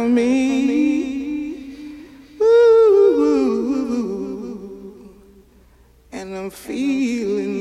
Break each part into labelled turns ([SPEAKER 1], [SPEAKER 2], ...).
[SPEAKER 1] for me. Ooh, and I'm feeling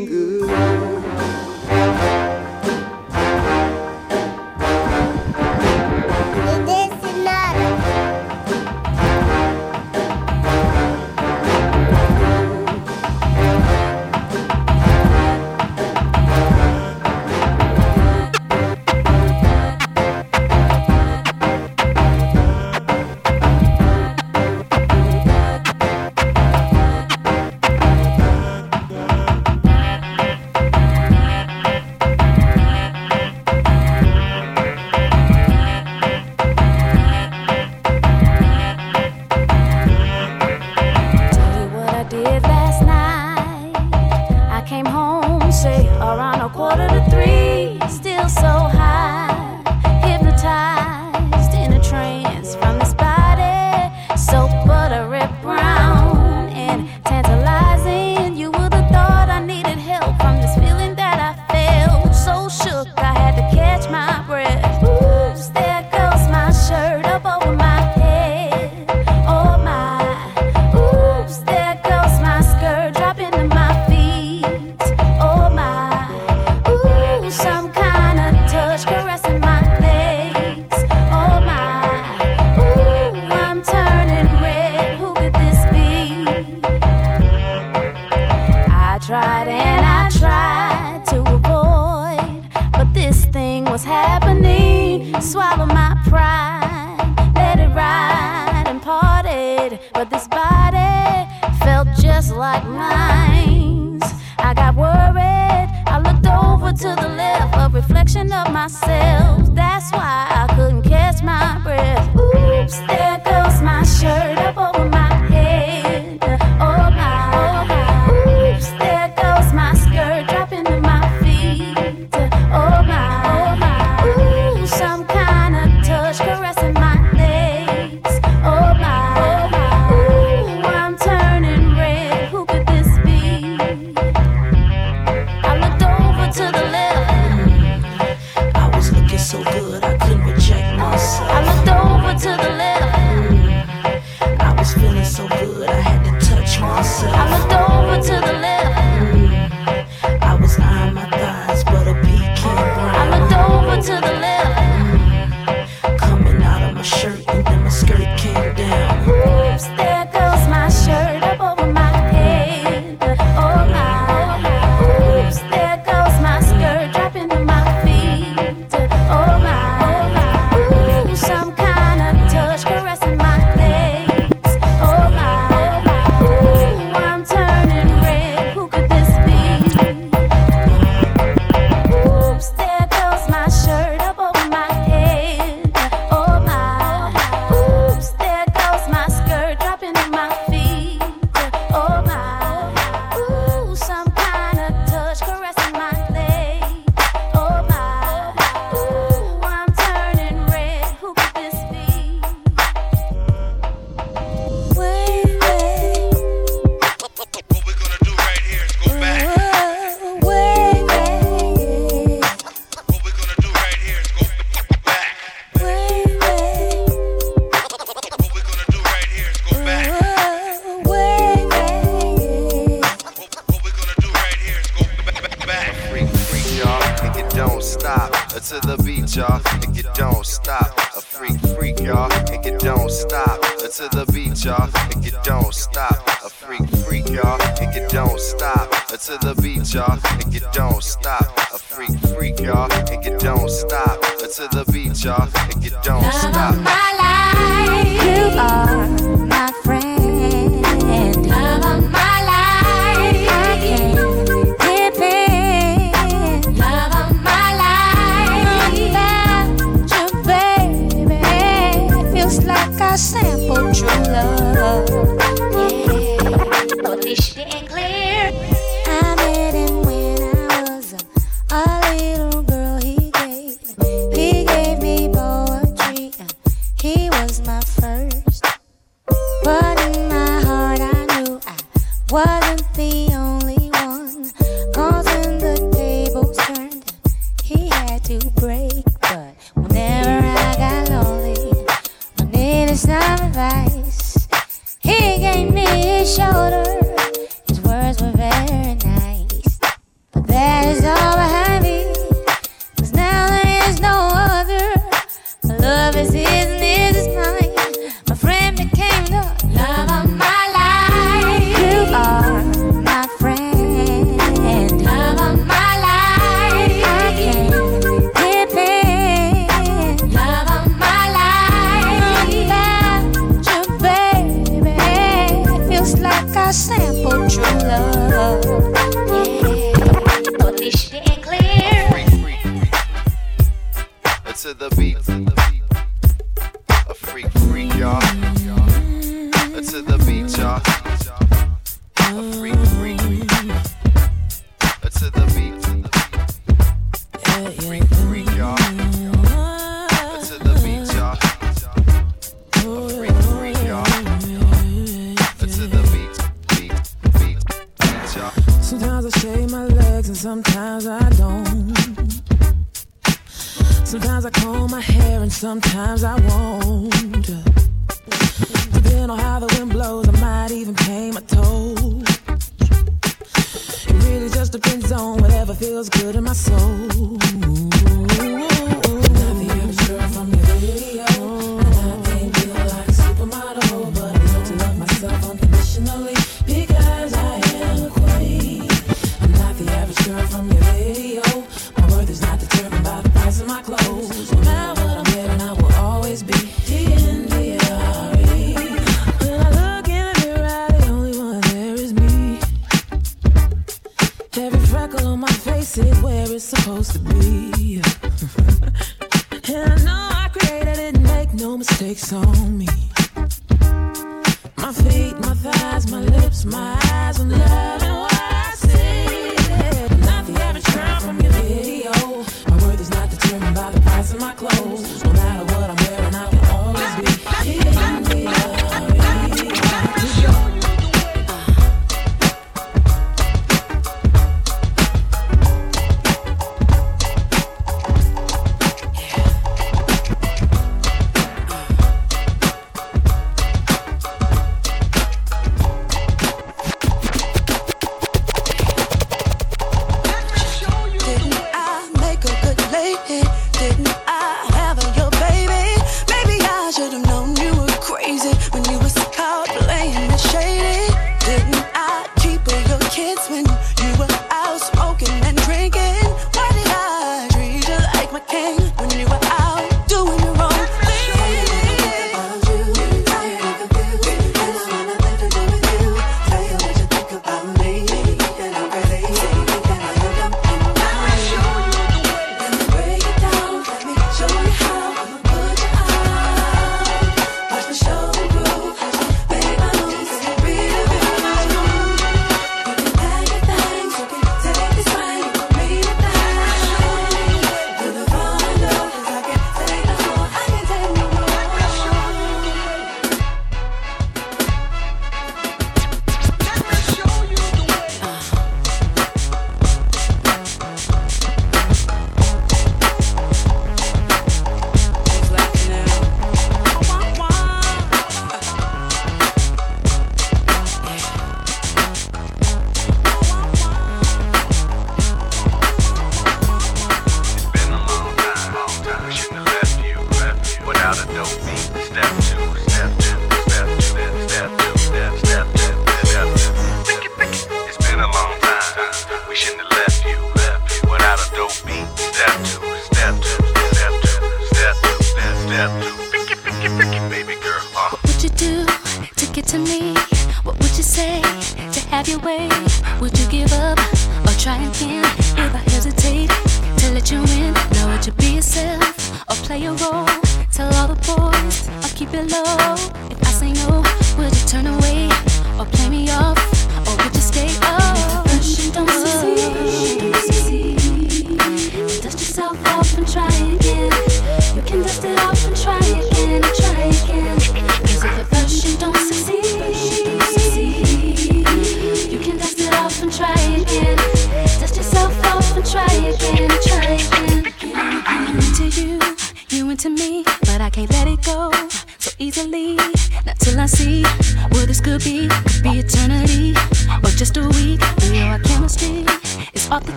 [SPEAKER 2] Mm.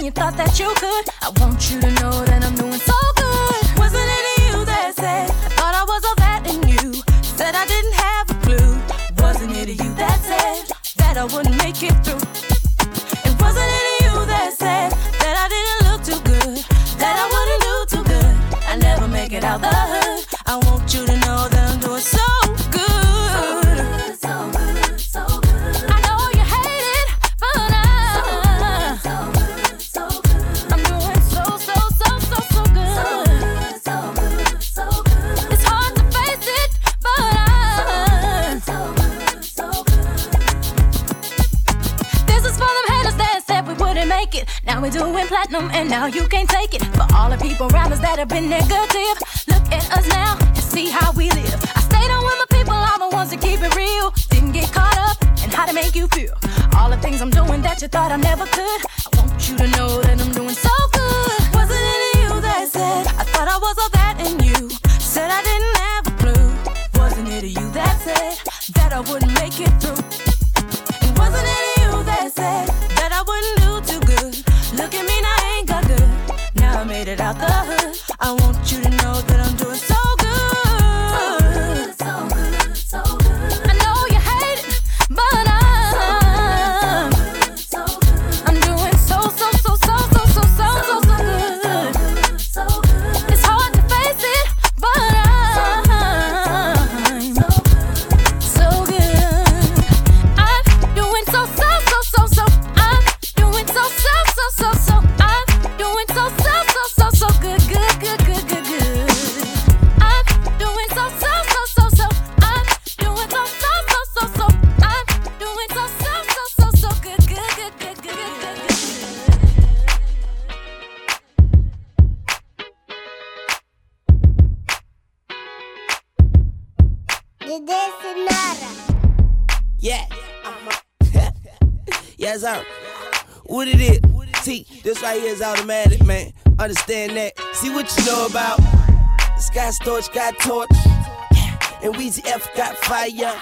[SPEAKER 2] when
[SPEAKER 3] you
[SPEAKER 4] thought that you could. I want you to know that I'm doing so good. Wasn't it you that said I thought I was all that in you? Said I didn't have a clue. Wasn't it you that said that I wouldn't? the hood. I want you to know. got
[SPEAKER 5] torch. And Weezy F got fire.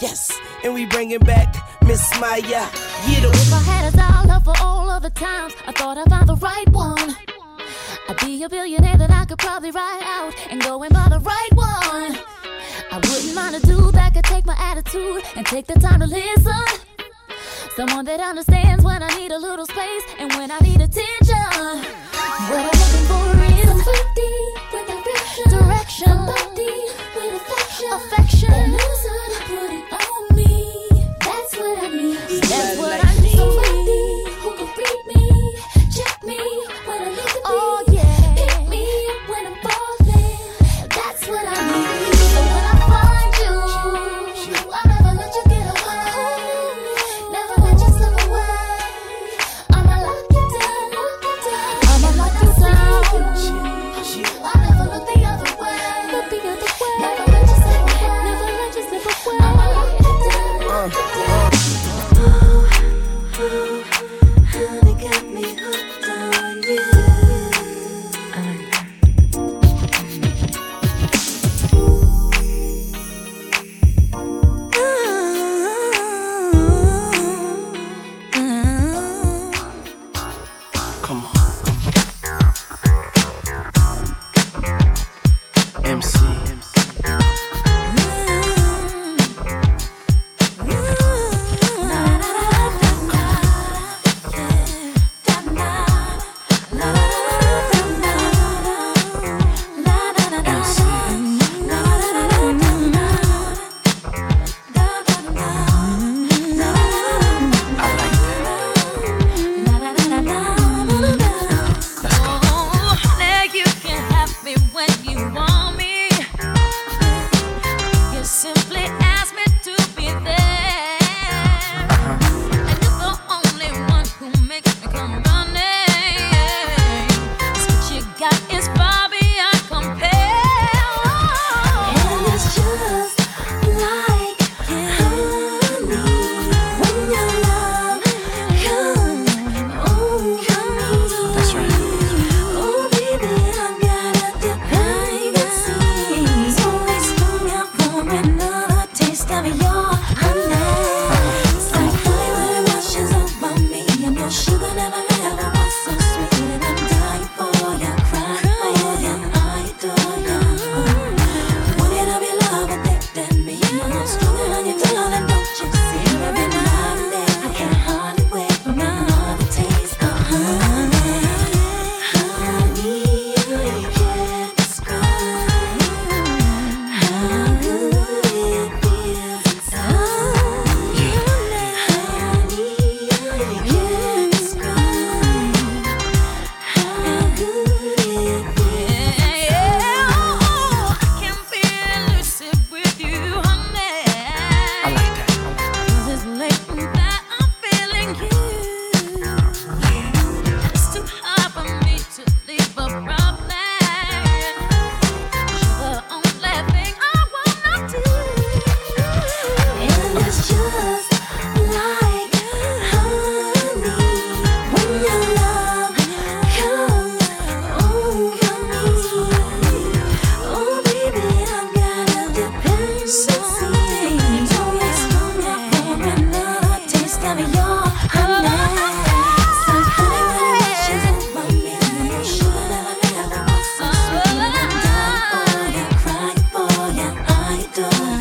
[SPEAKER 5] Yes, and we bringing back Miss Mya. Yeah,
[SPEAKER 4] if I had a dollar for all of the times I thought I found the right one, I'd be a billionaire that I could probably ride out and go and buy the right one. I wouldn't mind a dude that could take my attitude and take the time to listen. Someone that understands when I need a little space and when I need attention. What I'm looking for is somebody with direction affection, body with affection, affection. Illusion, put it
[SPEAKER 5] MC.
[SPEAKER 6] my god.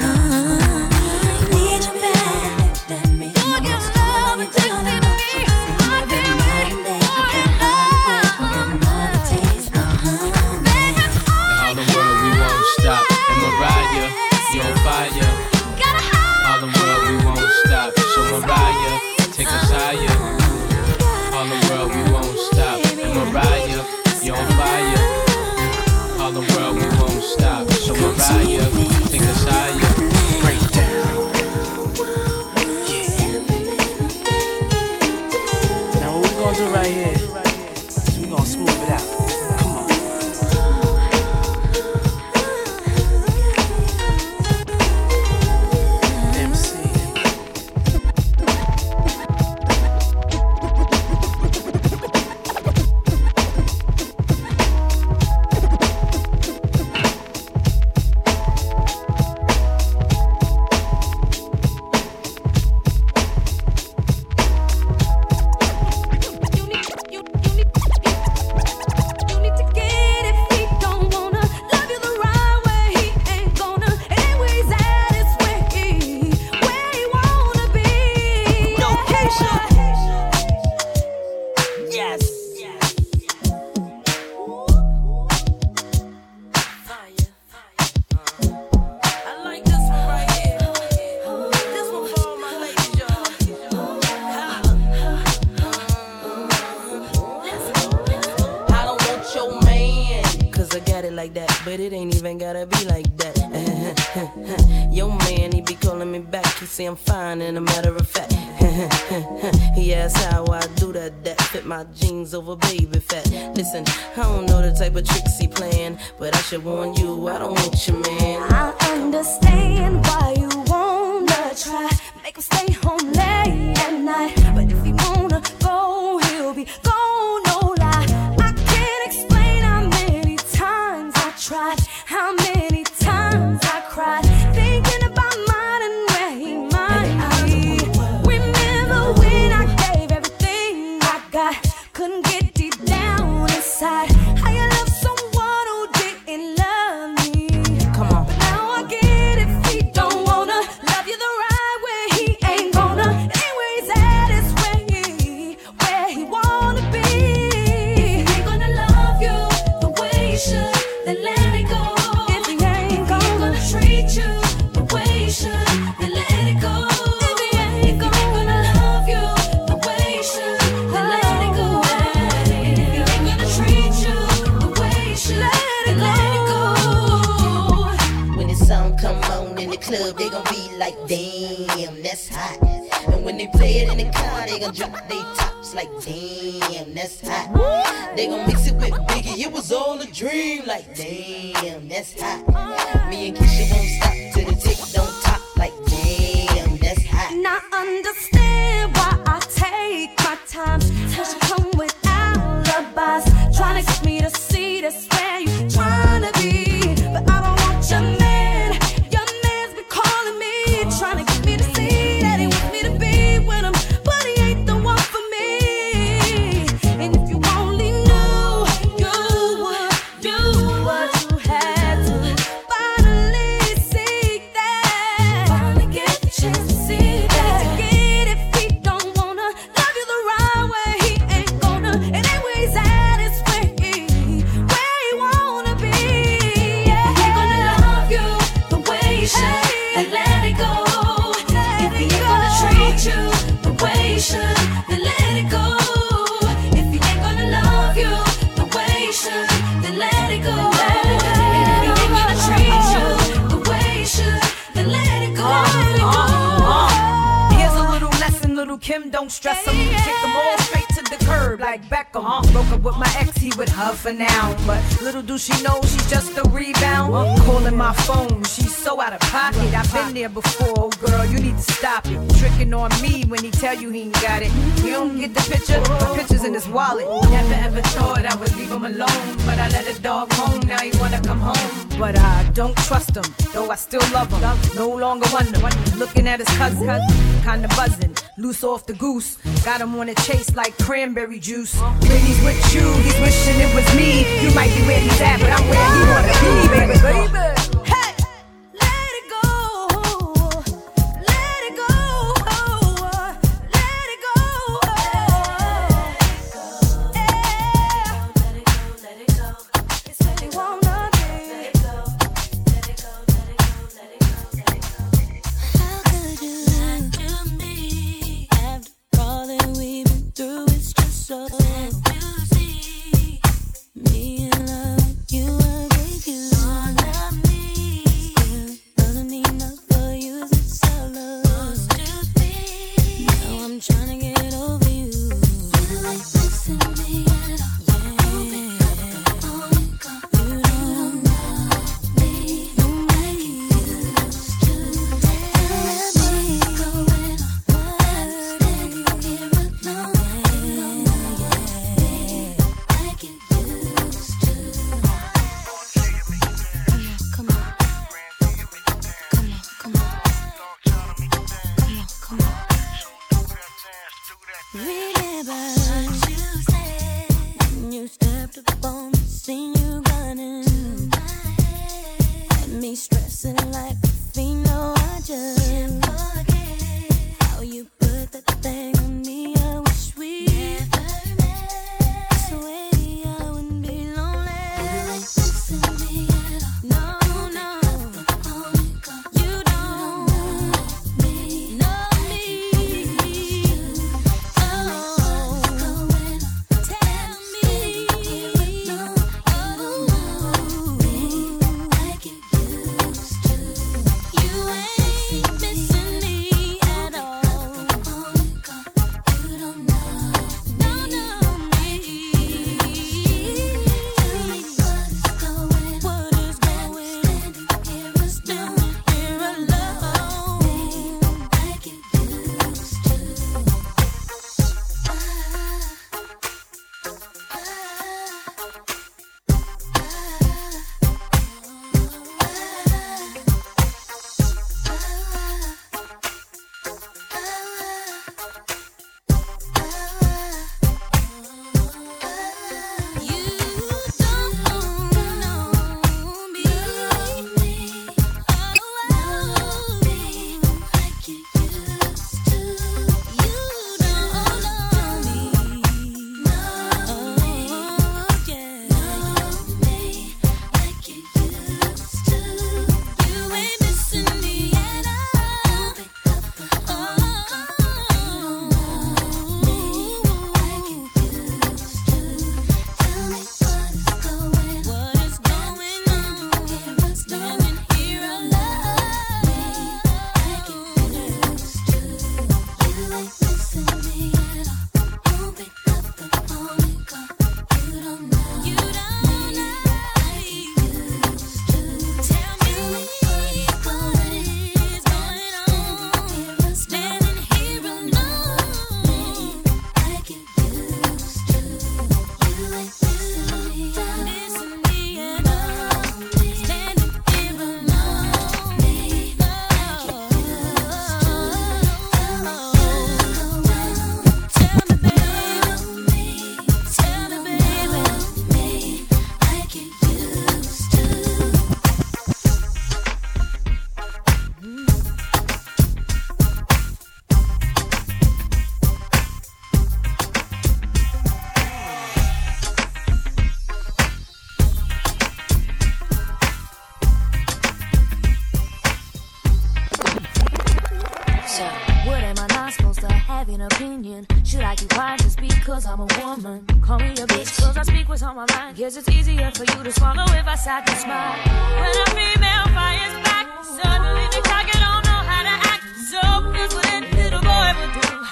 [SPEAKER 6] like,
[SPEAKER 7] damn, that's hot.
[SPEAKER 4] her for
[SPEAKER 8] now. But little do she know she's just a rebound. Calling my phone, she so out of pocket. I've been there before, oh girl, you need to stop it. Tricking on me when he tell you he ain't got it. You don't get the picture, the picture's in his wallet. Never ever thought I would leave him alone, but I let a dog home, now he wanna come home. But I don't trust him, though I still love him. No longer wonder, looking at his cousin, kinda buzzing. Loose off the goose, got him on a chase like cranberry juice. When he's with you, he's wishing it was me. You might be where he's at, but I'm where he wanna be, baby. baby.
[SPEAKER 5] Opinion. Should I keep quiet just because I'm a woman? Call me a bitch cause I speak what's on my mind. Guess it's easier for you to swallow if I sat and smile. When a female fires back, suddenly the target don't know how to act. So here's what any little boy would do.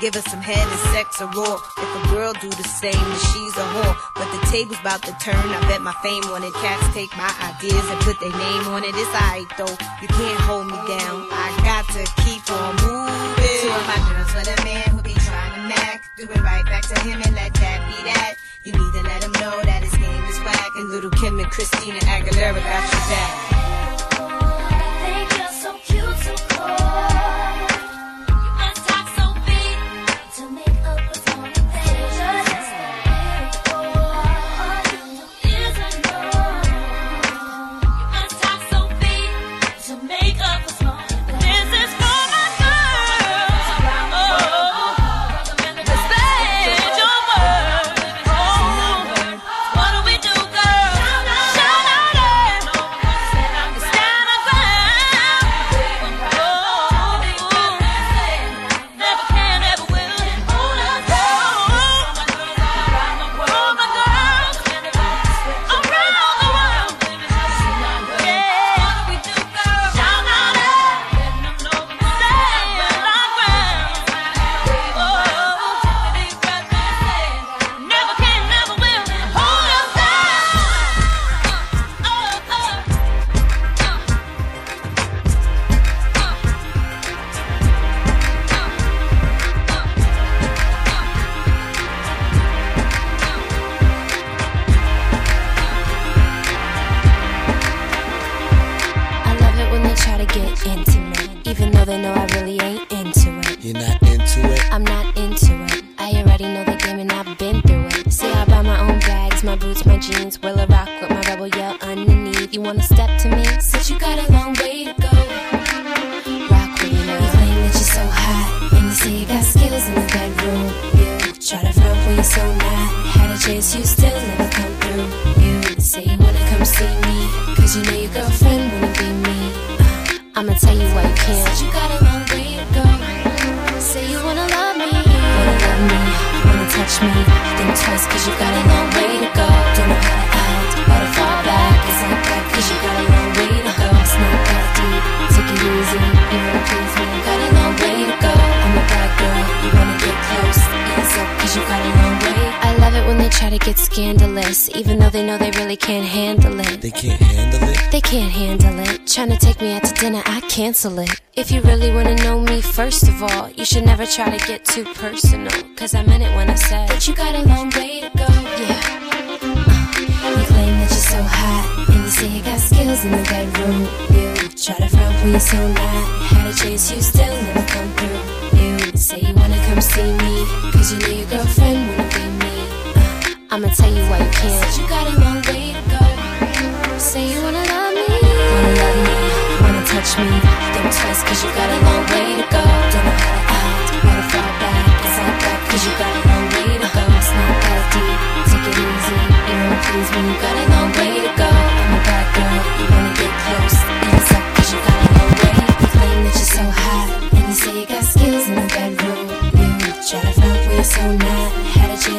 [SPEAKER 5] Give us
[SPEAKER 8] some head and sex a raw. If a girl do the same, then she's a whore. But the table's about to turn. I bet my fame wanted cats take my ideas and put their name on it. It's alright though. You can't hold me down. I got to keep on moving. Two of my girls with a man who be trying to mac. Do it right back to him and let that be that. You need to let him know that his game is whack. And Lil' Kim and Christina Aguilera got your back.
[SPEAKER 5] think you're so cute, so cool.
[SPEAKER 9] Wanna step to me? Since you got a long way to go. Rock with me now. You claim that you're so hot, and you say you got skills in the bedroom. You try to front when you're so not. Had a chance, you still never come through. You say you wanna come see me, cause you know your girlfriend wanna be me. Uh, I'ma tell you why you can't. Since you got a long way to go. Say you wanna love me, wanna love me, wanna touch me. Think twice cause you got a long way to go. Try to get scandalous, even though they know they really can't handle it.
[SPEAKER 10] They can't handle it.
[SPEAKER 9] They can't handle it. Trying to take me out to dinner, I cancel it. If you really wanna know me, first of all, you should never try to get too personal. Cause I meant it when I said that you got a long way to go. Yeah. Uh, you claim that you're so hot, and you say you got skills in the bedroom. You try to front when you're so not. Had a chance, you still never come through. You say you wanna come see me, cause you know your girlfriend I'ma tell you why you can't. Said you got a long way to go. Say you wanna love me. Wanna love me, wanna touch
[SPEAKER 4] me. Don't twice, cause you got a long way to go. Don't know how to act, wanna fall back. It's all back, cause you got a long way to go. It's not that deep, take it easy. You won't please me, you got a long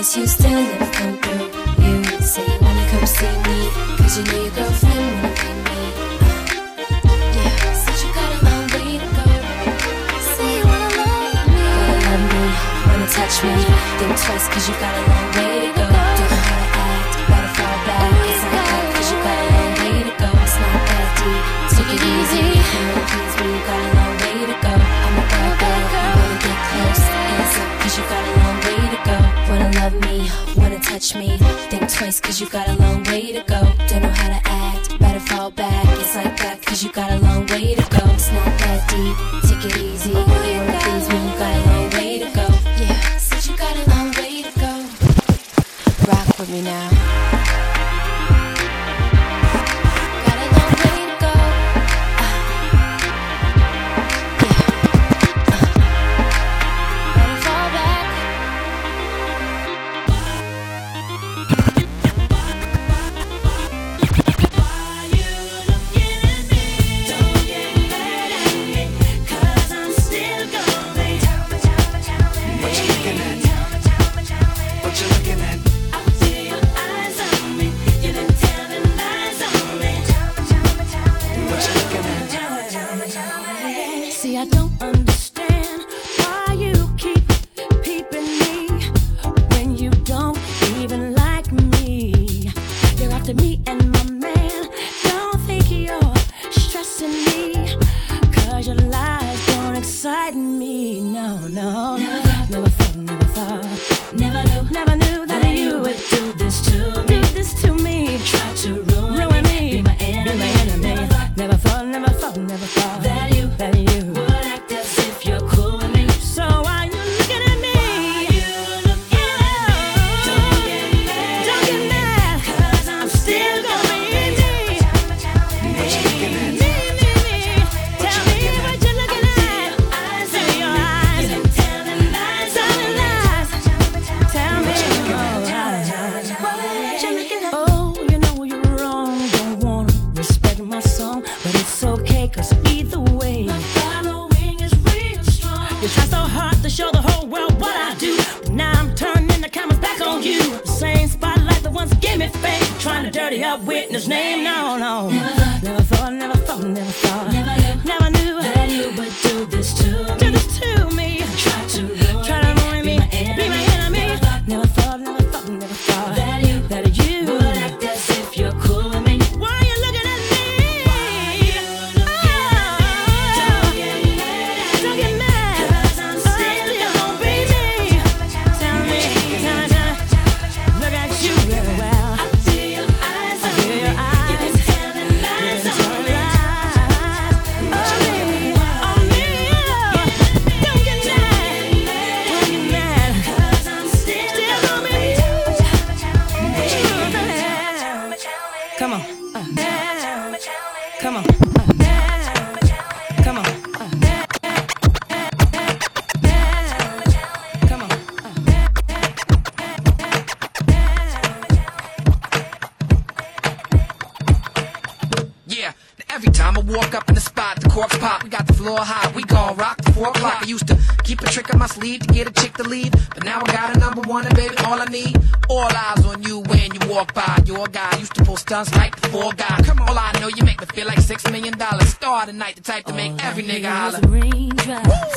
[SPEAKER 4] Cause you still never come through. You say you wanna come see me. Cause you know your girlfriend wanna be me Yeah, said you got a long way to go. Say you wanna love me. Wanna love me, wanna touch me. Think twice cause you got a long way to go. Don't wanna act, gotta fall back. Cause you got a long way to go. It's not that deep, take it easy. me, wanna touch me. Think twice, cause you got a long way to go.
[SPEAKER 5] stunts like the four guy. Come on. All I know, you make me feel like six million dollars. Star tonight, the type to make every nigga holler.